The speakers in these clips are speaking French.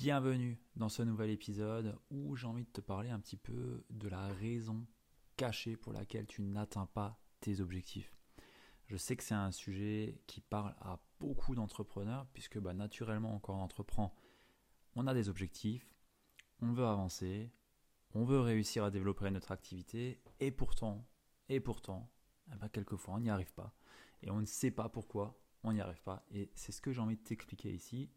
Bienvenue dans ce nouvel épisode où j'ai envie de te parler un petit peu de la raison cachée pour laquelle tu n'atteins pas tes objectifs. Je sais que c'est un sujet qui parle à beaucoup d'entrepreneurs puisque bah, naturellement quand on entreprend, on a des objectifs, on veut avancer, on veut réussir à développer notre activité et pourtant, et pourtant, eh ben, quelquefois on n'y arrive pas et on ne sait pas pourquoi on n'y arrive pas. Et c'est ce que j'ai envie de t'expliquer ici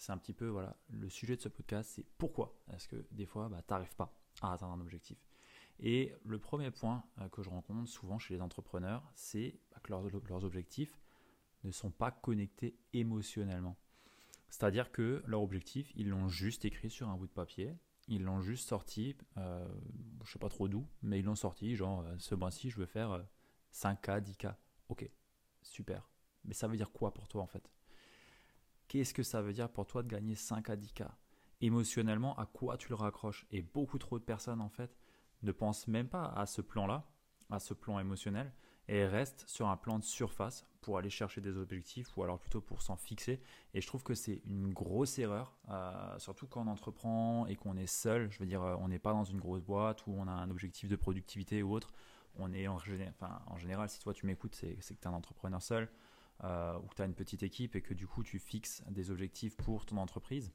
c'est un petit peu voilà le sujet de ce podcast, c'est pourquoi est-ce que des fois bah, tu n'arrives pas à atteindre un objectif? Et le premier point euh, que je rencontre souvent chez les entrepreneurs, c'est bah, que leurs, objectifs ne sont pas connectés émotionnellement. C'est-à-dire que leur objectif, ils l'ont juste écrit sur un bout de papier, ils l'ont juste sorti, euh, je sais pas trop d'où, mais ils l'ont sorti, genre euh, ce mois-ci je veux faire 5K, euh, 10K. Ok, super. Mais ça veut dire quoi pour toi en fait? Qu'est-ce que ça veut dire pour toi de gagner 5 à 10K Émotionnellement, à quoi tu le raccroches? Et beaucoup trop de personnes, en fait, ne pensent même pas à ce plan-là, à ce plan émotionnel, et restent sur un plan de surface pour aller chercher des objectifs, ou alors plutôt pour s'en fixer. Et je trouve que c'est une grosse erreur, euh, surtout quand on entreprend et qu'on est seul. Je veux dire, euh, on n'est pas dans une grosse boîte où on a un objectif de productivité ou autre. On est en, en général, si toi tu m'écoutes, c'est que tu es un entrepreneur seul. Euh, où tu as une petite équipe et que du coup tu fixes des objectifs pour ton entreprise.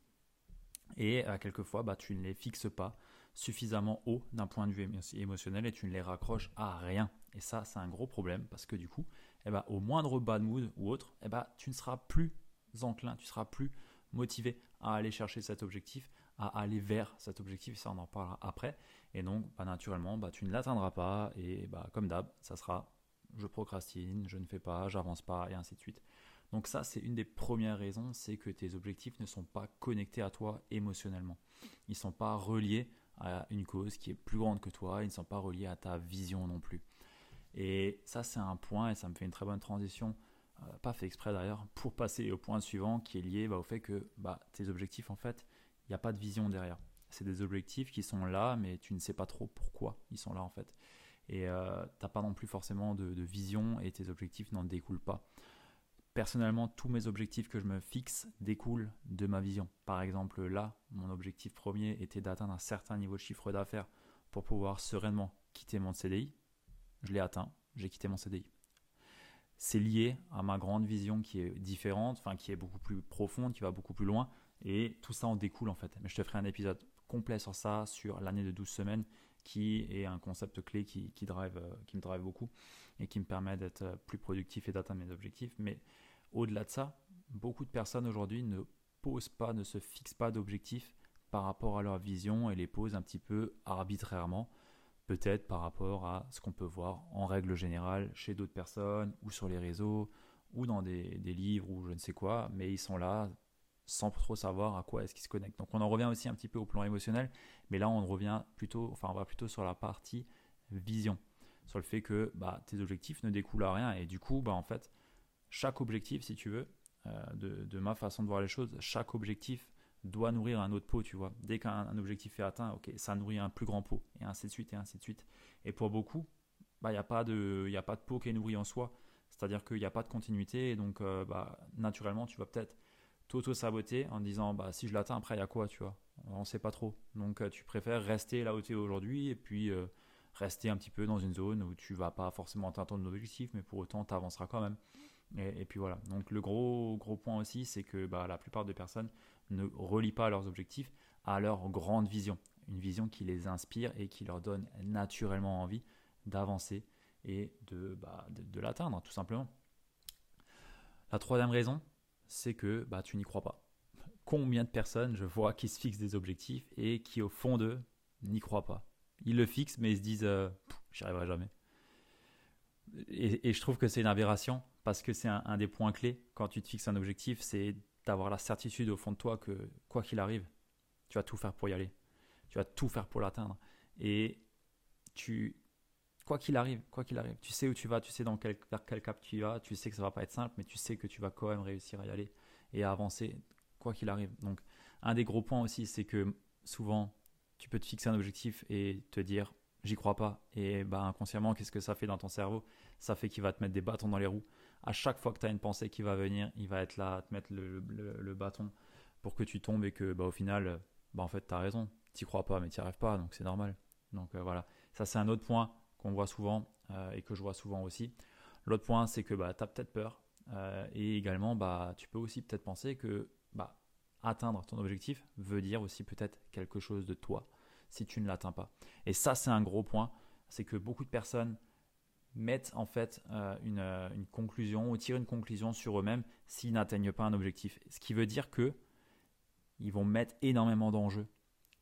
Et euh, quelquefois, bah, tu ne les fixes pas suffisamment haut d'un point de vue émotionnel et tu ne les raccroches à rien. Et ça, c'est un gros problème parce que du coup, eh bah, au moindre bad mood ou autre, eh bah, tu ne seras plus enclin, tu seras plus motivé à aller chercher cet objectif, à aller vers cet objectif, et ça on en parlera après. Et donc, bah, naturellement, bah, tu ne l'atteindras pas, et bah, comme d'hab, ça sera je procrastine, je ne fais pas, j'avance pas, et ainsi de suite. Donc ça, c'est une des premières raisons, c'est que tes objectifs ne sont pas connectés à toi émotionnellement. Ils ne sont pas reliés à une cause qui est plus grande que toi, ils ne sont pas reliés à ta vision non plus. Et ça, c'est un point, et ça me fait une très bonne transition, euh, pas fait exprès d'ailleurs, pour passer au point suivant qui est lié bah, au fait que bah, tes objectifs, en fait, il n'y a pas de vision derrière. C'est des objectifs qui sont là, mais tu ne sais pas trop pourquoi ils sont là en fait et euh, tu n'as pas non plus forcément de, vision et tes objectifs n'en découlent pas. Personnellement, tous mes objectifs que je me fixe découlent de ma vision. Par exemple, là, mon objectif premier était d'atteindre un certain niveau de chiffre d'affaires pour pouvoir sereinement quitter mon CDI. Je l'ai atteint, j'ai quitté mon CDI. C'est lié à ma grande vision qui est différente, enfin qui est beaucoup plus profonde, qui va beaucoup plus loin, et tout ça en découle en fait. Mais je te ferai un épisode complet sur ça, sur l'année de 12 semaines, qui est un concept clé qui, drive, euh, qui me drive beaucoup et qui me permet d'être euh, plus productif et d'atteindre mes objectifs. Mais au-delà de ça, beaucoup de personnes aujourd'hui ne posent pas, ne se fixent pas d'objectifs par rapport à leur vision et les posent un petit peu arbitrairement, peut-être par rapport à ce qu'on peut voir en règle générale chez d'autres personnes ou sur les réseaux ou dans des, des livres ou je ne sais quoi, mais ils sont là sans trop savoir à quoi est-ce qu'ils se connectent. Donc on en revient aussi un petit peu au plan émotionnel, mais là on revient plutôt, enfin on va plutôt sur la partie vision, sur le fait que bah, tes objectifs ne découlent à rien et du coup bah en fait chaque objectif si tu veux, euh, de, ma façon de voir les choses, chaque objectif doit nourrir un autre pot, tu vois. Dès qu'un objectif est atteint, ok, ça nourrit un plus grand pot et ainsi de suite et ainsi de suite. Et pour beaucoup, bah il n'y a pas de, il a pas de pot qui est nourri en soi. C'est-à-dire qu'il n'y a pas de continuité et donc euh, naturellement tu vas peut-être t'auto-saboter en disant bah si je l'atteins après il y a quoi tu vois? On sait pas trop. Donc euh, tu préfères rester là où tu es aujourd'hui et puis euh, rester un petit peu dans une zone où tu vas pas forcément atteindre ton objectif mais pour autant tu avanceras quand même. Et, puis voilà. Donc le gros gros point aussi c'est que bah, la plupart des personnes ne relient pas leurs objectifs à leur grande vision. Une vision qui les inspire et qui leur donne naturellement envie d'avancer et de, bah, de l'atteindre tout simplement. La troisième raison c'est que bah, tu n'y crois pas. Combien de personnes je vois qui se fixent des objectifs et qui au fond d'eux n'y croient pas Ils le fixent mais ils se disent euh, j'y arriverai jamais. Et, je trouve que c'est une aberration parce que c'est un, des points clés quand tu te fixes un objectif, c'est d'avoir la certitude au fond de toi que quoi qu'il arrive, tu vas tout faire pour y aller. Tu vas tout faire pour l'atteindre. Et tu, quoi qu'il arrive, quoi qu'il arrive, tu sais où tu vas, tu sais dans quel, vers quel cap tu vas, tu sais que ça va pas être simple, mais tu sais que tu vas quand même réussir à y aller et à avancer, quoi qu'il arrive. Donc, un des gros points aussi, c'est que souvent, tu peux te fixer un objectif et te dire, j'y crois pas. Et bah, inconsciemment, qu'est-ce que ça fait dans ton cerveau? Ça fait qu'il va te mettre des bâtons dans les roues. À chaque fois que tu as une pensée qui va venir, il va être là à te mettre le, bâton pour que tu tombes et que, bah, au final, bah, en fait, tu as raison. Tu crois pas, mais tu n'y arrives pas, donc c'est normal. Donc euh, voilà, ça c'est un autre point qu'on voit souvent euh, et que je vois souvent aussi. L'autre point, c'est que bah, tu as peut-être peur euh, et également, bah, tu peux aussi peut-être penser que bah, atteindre ton objectif veut dire aussi peut-être quelque chose de toi si tu ne l'atteins pas. Et ça, c'est un gros point, c'est que beaucoup de personnes mettent en fait une, une, conclusion ou tirent une conclusion sur eux-mêmes s'ils n'atteignent pas un objectif. Ce qui veut dire que ils vont mettre énormément d'enjeux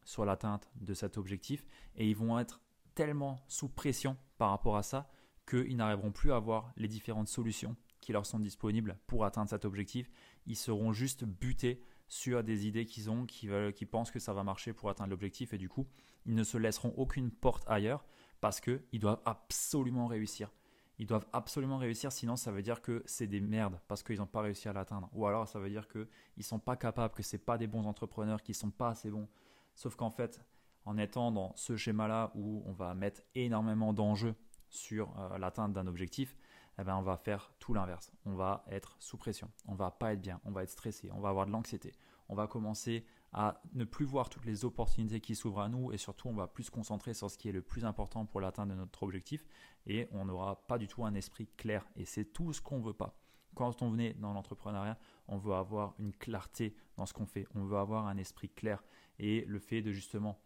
sur l'atteinte de cet objectif et ils vont être tellement sous pression par rapport à ça qu'ils n'arriveront plus à avoir les différentes solutions qui leur sont disponibles pour atteindre cet objectif. Ils seront juste butés sur des idées qu'ils ont, qui pensent que ça va marcher pour atteindre l'objectif et du coup, ils ne se laisseront aucune porte ailleurs parce qu'ils doivent absolument réussir. Ils doivent absolument réussir, sinon ça veut dire que c'est des merdes parce qu'ils n'ont pas réussi à l'atteindre. Ou alors ça veut dire qu'ils ne sont pas capables, que ce pas des bons entrepreneurs, qu'ils ne sont pas assez bons. Sauf qu'en fait, en étant dans ce schéma-là où on va mettre énormément d'enjeux sur euh, l'atteinte d'un objectif, eh ben, on va faire tout l'inverse. On va être sous pression, on va pas être bien, on va être stressé, on va avoir de l'anxiété, on va commencer à ne plus voir toutes les opportunités qui s'ouvrent à nous et surtout on va plus se concentrer sur ce qui est le plus important pour l'atteinte de notre objectif et on n'aura pas du tout un esprit clair. Et c'est tout ce qu'on veut pas. Quand on venait dans l'entrepreneuriat, on veut avoir une clarté dans ce qu'on fait, on veut avoir un esprit clair. Et le fait de justement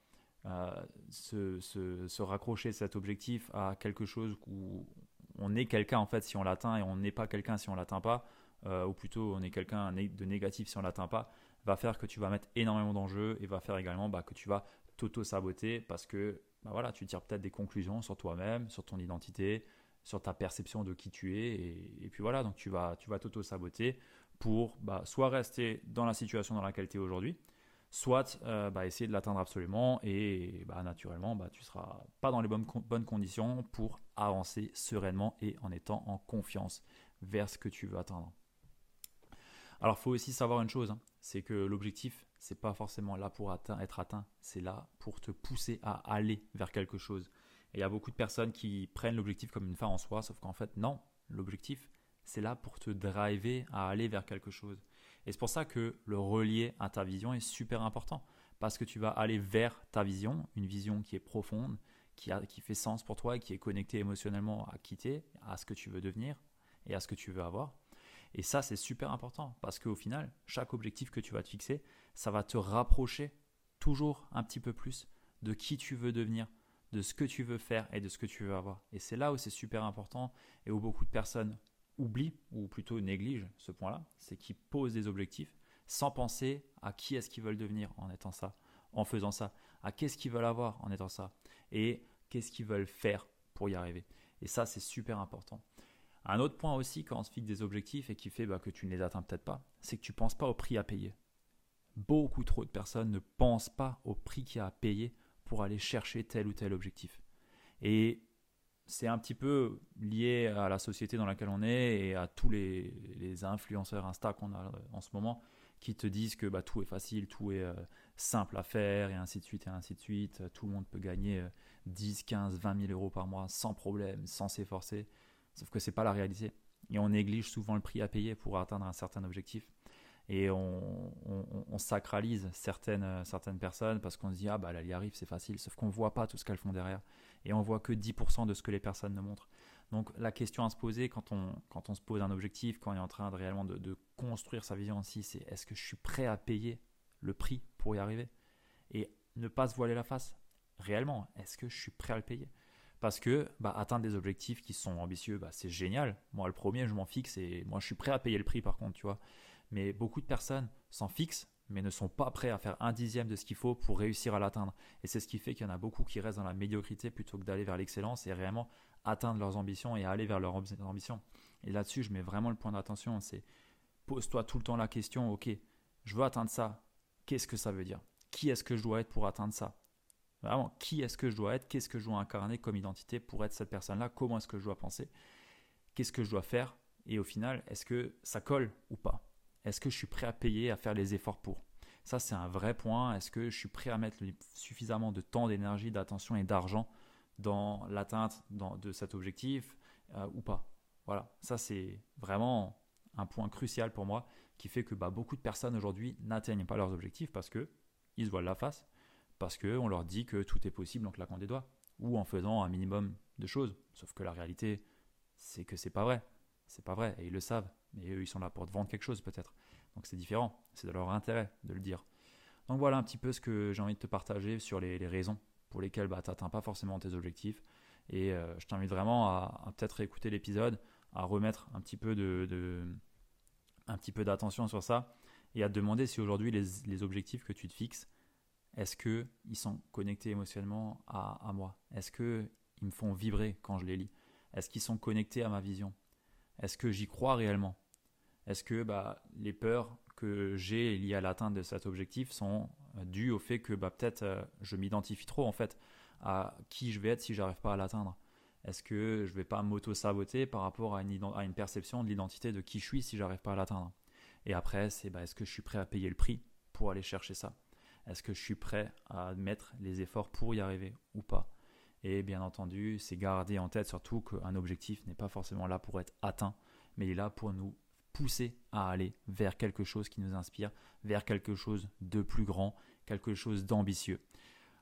se, raccrocher cet objectif à quelque chose où on est quelqu'un en fait si on l'atteint et on n'est pas quelqu'un si on l'atteint pas, euh, ou plutôt on est quelqu'un de négatif si on l'atteint pas, va faire que tu vas mettre énormément d'enjeux et va faire également bah, que tu vas t'auto-saboter parce que bah, voilà, tu tires peut-être des conclusions sur toi-même, sur ton identité, sur ta perception de qui tu es et, puis voilà, donc tu vas tu vas t'auto-saboter pour bah, soit rester dans la situation dans laquelle tu es aujourd'hui, soit euh, bah, essayer de l'atteindre absolument et bah, naturellement bah, tu seras pas dans les bonnes, bonnes conditions pour avancer sereinement et en étant en confiance vers ce que tu veux atteindre. Alors il faut aussi savoir une chose, hein, c'est que l'objectif c'est pas forcément là pour être atteint, c'est là pour te pousser à aller vers quelque chose. Et il y a beaucoup de personnes qui prennent l'objectif comme une fin en soi, sauf qu'en fait non, l'objectif c'est là pour te driver à aller vers quelque chose. Et c'est pour ça que le relier à ta vision est super important. Parce que tu vas aller vers ta vision, une vision qui est profonde, qui, a, qui fait sens pour toi et qui est connectée émotionnellement à quitter, à ce que tu veux devenir et à ce que tu veux avoir. Et ça, c'est super important parce qu'au final, chaque objectif que tu vas te fixer, ça va te rapprocher toujours un petit peu plus de qui tu veux devenir, de ce que tu veux faire et de ce que tu veux avoir. Et c'est là où c'est super important et où beaucoup de personnes oublie, ou plutôt néglige ce point-là, c'est qu'ils posent des objectifs sans penser à qui est-ce qu'ils veulent devenir en étant ça, en faisant ça, à qu'est-ce qu'ils veulent avoir en étant ça, et qu'est-ce qu'ils veulent faire pour y arriver. Et ça, c'est super important. Un autre point aussi, quand on se fixe des objectifs et qui fait bah, que tu ne les atteins peut-être pas, c'est que tu ne penses pas au prix à payer. Beaucoup trop de personnes ne pensent pas au prix qu'il y a à payer pour aller chercher tel ou tel objectif. Et c'est un petit peu lié à la société dans laquelle on est et à tous les, influenceurs Insta qu'on a euh, en ce moment qui te disent que bah, tout est facile, tout est euh, simple à faire et ainsi de suite et ainsi de suite. Tout le monde peut gagner 10, 15, 20 000 euros par mois sans problème, sans s'efforcer. Sauf que ce n'est pas la réalité. Et on néglige souvent le prix à payer pour atteindre un certain objectif et on, sacralise certaines, certaines personnes parce qu'on se dit ah bah elle y arrive c'est facile sauf qu'on voit pas tout ce qu'elles font derrière et on voit que 10% de ce que les personnes nous montrent donc la question à se poser quand on, quand on se pose un objectif quand on est en train de réellement de, construire sa vision aussi c'est est-ce que je suis prêt à payer le prix pour y arriver? Et ne pas se voiler la face réellement est-ce que je suis prêt à le payer? Parce que bah, atteindre des objectifs qui sont ambitieux, bah, c'est génial. Moi, le premier, je m'en fixe et moi, je suis prêt à payer le prix par contre, tu vois. Mais beaucoup de personnes s'en fixent, mais ne sont pas prêts à faire un dixième de ce qu'il faut pour réussir à l'atteindre. Et c'est ce qui fait qu'il y en a beaucoup qui restent dans la médiocrité plutôt que d'aller vers l'excellence et réellement atteindre leurs ambitions et aller vers leurs ambitions. Et là-dessus, je mets vraiment le point d'attention. C'est pose-toi tout le temps la question, ok, je veux atteindre ça. Qu'est-ce que ça veut dire? Qui est-ce que je dois être pour atteindre ça? Vraiment, qui est-ce que je dois être? Qu'est-ce que je dois incarner comme identité pour être cette personne-là? Comment est-ce que je dois penser? Qu'est-ce que je dois faire? Et au final, est-ce que ça colle ou pas? Est-ce que je suis prêt à payer, à faire les efforts pour? Ça, c'est un vrai point. Est-ce que je suis prêt à mettre suffisamment de temps, d'énergie, d'attention et d'argent dans l'atteinte de cet objectif euh, ou pas? Voilà, ça c'est vraiment un point crucial pour moi qui fait que bah, beaucoup de personnes aujourd'hui n'atteignent pas leurs objectifs parce que ils se voilent la face, parce qu'on leur dit que tout est possible en claquant des doigts ou en faisant un minimum de choses. Sauf que la réalité, c'est que c'est pas vrai. C'est pas vrai et ils le savent. Mais eux, ils sont là pour te vendre quelque chose peut-être. Donc c'est différent. C'est de leur intérêt de le dire. Donc voilà un petit peu ce que j'ai envie de te partager sur les, raisons pour lesquelles bah, tu n'atteins pas forcément tes objectifs. Et euh, je t'invite vraiment à, peut-être écouter l'épisode, à remettre un petit peu de un petit peu d'attention sur ça et à te demander si aujourd'hui les, objectifs que tu te fixes, est-ce qu'ils sont connectés émotionnellement à, moi? Est-ce qu'ils me font vibrer quand je les lis? Est-ce qu'ils sont connectés à ma vision? Est-ce que j'y crois réellement? Est-ce que bah, les peurs que j'ai liées à l'atteinte de cet objectif sont euh, dues au fait que bah, peut-être euh, je m'identifie trop en fait à qui je vais être si j'arrive pas à l'atteindre? Est-ce que je vais pas m'auto-saboter par rapport à une, perception de l'identité de qui je suis si j'arrive pas à l'atteindre? Et après, c'est bah, est-ce que je suis prêt à payer le prix pour aller chercher ça? Est-ce que je suis prêt à mettre les efforts pour y arriver ou pas? Et bien entendu, c'est garder en tête surtout qu'un objectif n'est pas forcément là pour être atteint, mais il est là pour nous pousser à aller vers quelque chose qui nous inspire, vers quelque chose de plus grand, quelque chose d'ambitieux.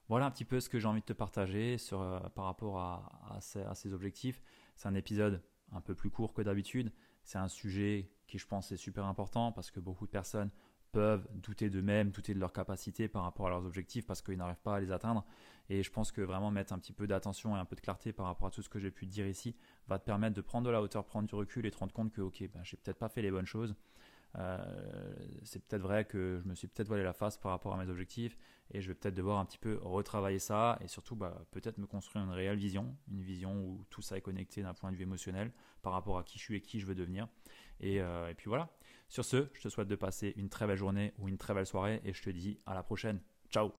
Voilà un petit peu ce que j'ai envie de te partager euh, par rapport à, ces, objectifs. C'est un épisode un peu plus court que d'habitude. C'est un sujet qui, je pense, est super important parce que beaucoup de personnes peuvent douter d'eux-mêmes, douter de leurs capacités par rapport à leurs objectifs parce qu'ils n'arrivent pas à les atteindre. Et je pense que vraiment mettre un petit peu d'attention et un peu de clarté par rapport à tout ce que j'ai pu dire ici va te permettre de prendre de la hauteur, prendre du recul et te rendre compte que, ok, ben, j'ai peut-être pas fait les bonnes choses. Euh, c'est peut-être vrai que je me suis peut-être voilé la face par rapport à mes objectifs et je vais peut-être devoir un petit peu retravailler ça et surtout bah, peut-être me construire une réelle vision, une vision où tout ça est connecté d'un point de vue émotionnel par rapport à qui je suis et qui je veux devenir. Et, euh, et puis voilà. Sur ce, je te souhaite de passer une très belle journée ou une très belle soirée et je te dis à la prochaine. Ciao